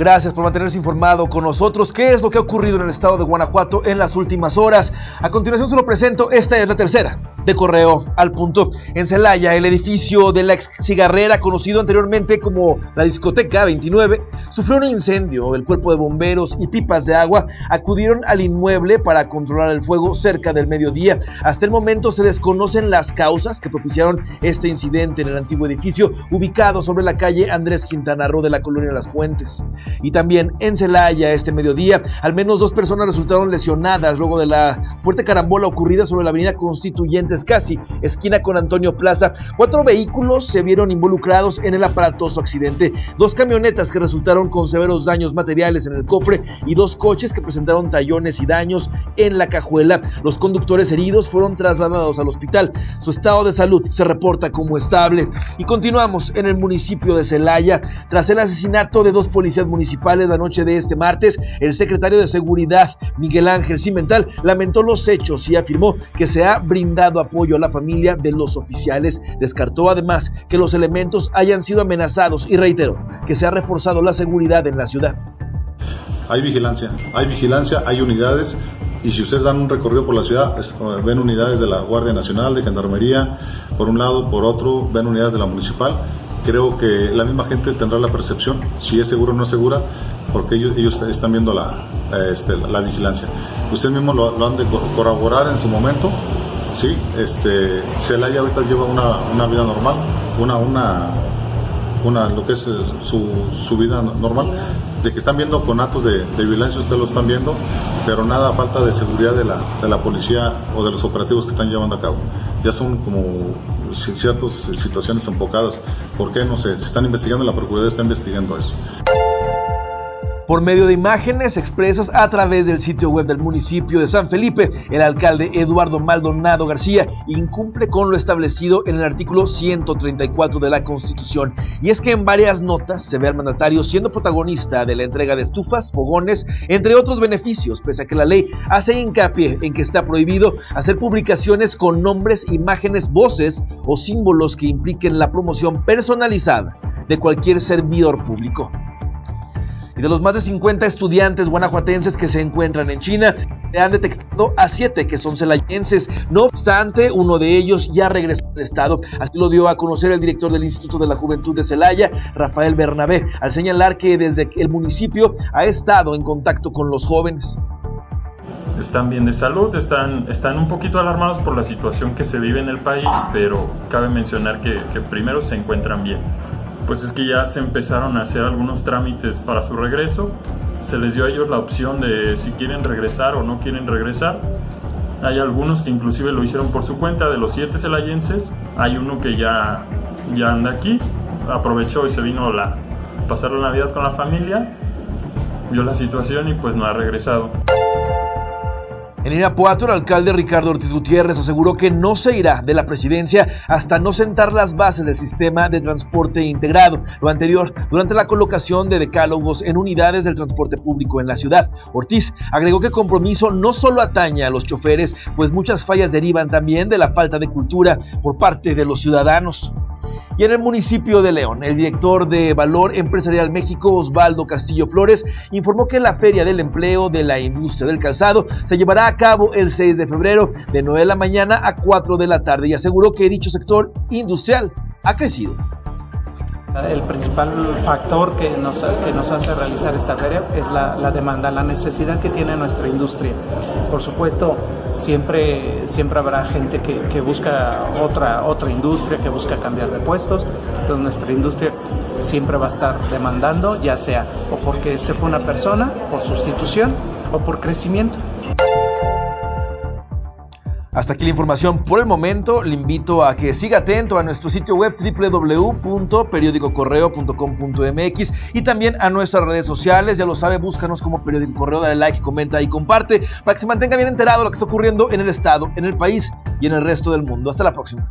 Gracias por mantenerse informado con nosotros. ¿Qué es lo que ha ocurrido en el estado de Guanajuato en las últimas horas? A continuación se lo presento. Esta es la tercera de correo al punto. En Celaya, el edificio de la ex cigarrera, conocido anteriormente como la discoteca 29, sufrió un incendio. El cuerpo de bomberos y pipas de agua acudieron al inmueble para controlar el fuego cerca del mediodía. Hasta el momento se desconocen las causas que propiciaron este incidente en el antiguo edificio ubicado sobre la calle Andrés Quintana Roo de la colonia Las Fuentes. Y también en Celaya, este mediodía, al menos dos personas resultaron lesionadas luego de la fuerte carambola ocurrida sobre la avenida Constituyentes Casi, esquina con Antonio Plaza. Cuatro vehículos se vieron involucrados en el aparatoso accidente. Dos camionetas que resultaron con severos daños materiales en el cofre y dos coches que presentaron tallones y daños en la cajuela. Los conductores heridos fueron trasladados al hospital. Su estado de salud se reporta como estable. Y continuamos en el municipio de Celaya. Tras el asesinato de dos policías municipales, municipales la noche de este martes, el secretario de Seguridad, Miguel Ángel Cimental, lamentó los hechos y afirmó que se ha brindado apoyo a la familia de los oficiales. Descartó además que los elementos hayan sido amenazados y reiteró que se ha reforzado la seguridad en la ciudad. Hay vigilancia, hay vigilancia, hay unidades y si ustedes dan un recorrido por la ciudad, ven unidades de la Guardia Nacional, de Gendarmería, por un lado, por otro, ven unidades de la municipal creo que la misma gente tendrá la percepción si es seguro o no es segura, porque ellos, ellos están viendo la, este, la vigilancia. Ustedes mismos lo, han de corroborar en su momento. Sí, este, Celaya ahorita lleva una, una vida normal, una, una, una, lo que es eh, su, su vida normal, de que están viendo conatos de, de violencia, ustedes lo están viendo, pero nada falta de seguridad de la, de la policía o de los operativos que están llevando a cabo. Ya son como ciertas situaciones enfocadas. ¿Por qué? No sé, se están investigando, la Procuraduría está investigando eso por medio de imágenes expresas a través del sitio web del municipio de San Felipe. El alcalde Eduardo Maldonado García incumple con lo establecido en el artículo 134 de la Constitución. Y es que en varias notas se ve al mandatario siendo protagonista de la entrega de estufas, fogones, entre otros beneficios, pese a que la ley hace hincapié en que está prohibido hacer publicaciones con nombres, imágenes, voces o símbolos que impliquen la promoción personalizada de cualquier servidor público y de los más de 50 estudiantes guanajuatenses que se encuentran en China, se han detectado a 7 que son celayenses. No obstante, uno de ellos ya regresó al estado. Así lo dio a conocer el director del Instituto de la Juventud de Celaya, Rafael Bernabé, al señalar que desde el municipio ha estado en contacto con los jóvenes están bien de salud, están, están un poquito alarmados por la situación que se vive en el país, pero cabe mencionar que, que primero se encuentran bien pues es que ya se empezaron a hacer algunos trámites para su regreso. Se les dio a ellos la opción de si quieren regresar o no quieren regresar. Hay algunos que inclusive lo hicieron por su cuenta, de los siete celayenses, hay uno que ya, ya anda aquí, aprovechó y se vino a pasar la Navidad con la familia, vio la situación y pues no ha regresado. En Irapuato, el alcalde Ricardo Ortiz Gutiérrez aseguró que no se irá de la presidencia hasta no sentar las bases del sistema de transporte integrado. Lo anterior, durante la colocación de decálogos en unidades del transporte público en la ciudad. Ortiz agregó que el compromiso no solo atañe a los choferes, pues muchas fallas derivan también de la falta de cultura por parte de los ciudadanos. Y en el municipio de León, el director de Valor Empresarial México, Osvaldo Castillo Flores, informó que la Feria del Empleo de la Industria del Calzado se llevará a cabo el 6 de febrero de 9 de la mañana a 4 de la tarde y aseguró que dicho sector industrial ha crecido. El principal factor que nos, que nos hace realizar esta feria es la, demanda, la necesidad que tiene nuestra industria. Por supuesto, siempre, siempre habrá gente que, que, busca otra, otra industria, que busca cambiar de puestos. Entonces nuestra industria siempre va a estar demandando, ya sea o porque se fue una persona, por sustitución o por crecimiento. Hasta aquí la información por el momento. Le invito a que siga atento a nuestro sitio web www.periodicocorreo.com.mx y también a nuestras redes sociales. Ya lo sabe, búscanos como Periódico Correo, dale like, comenta y comparte para que se mantenga bien enterado de lo que está ocurriendo en el estado, en el país y en el resto del mundo. Hasta la próxima.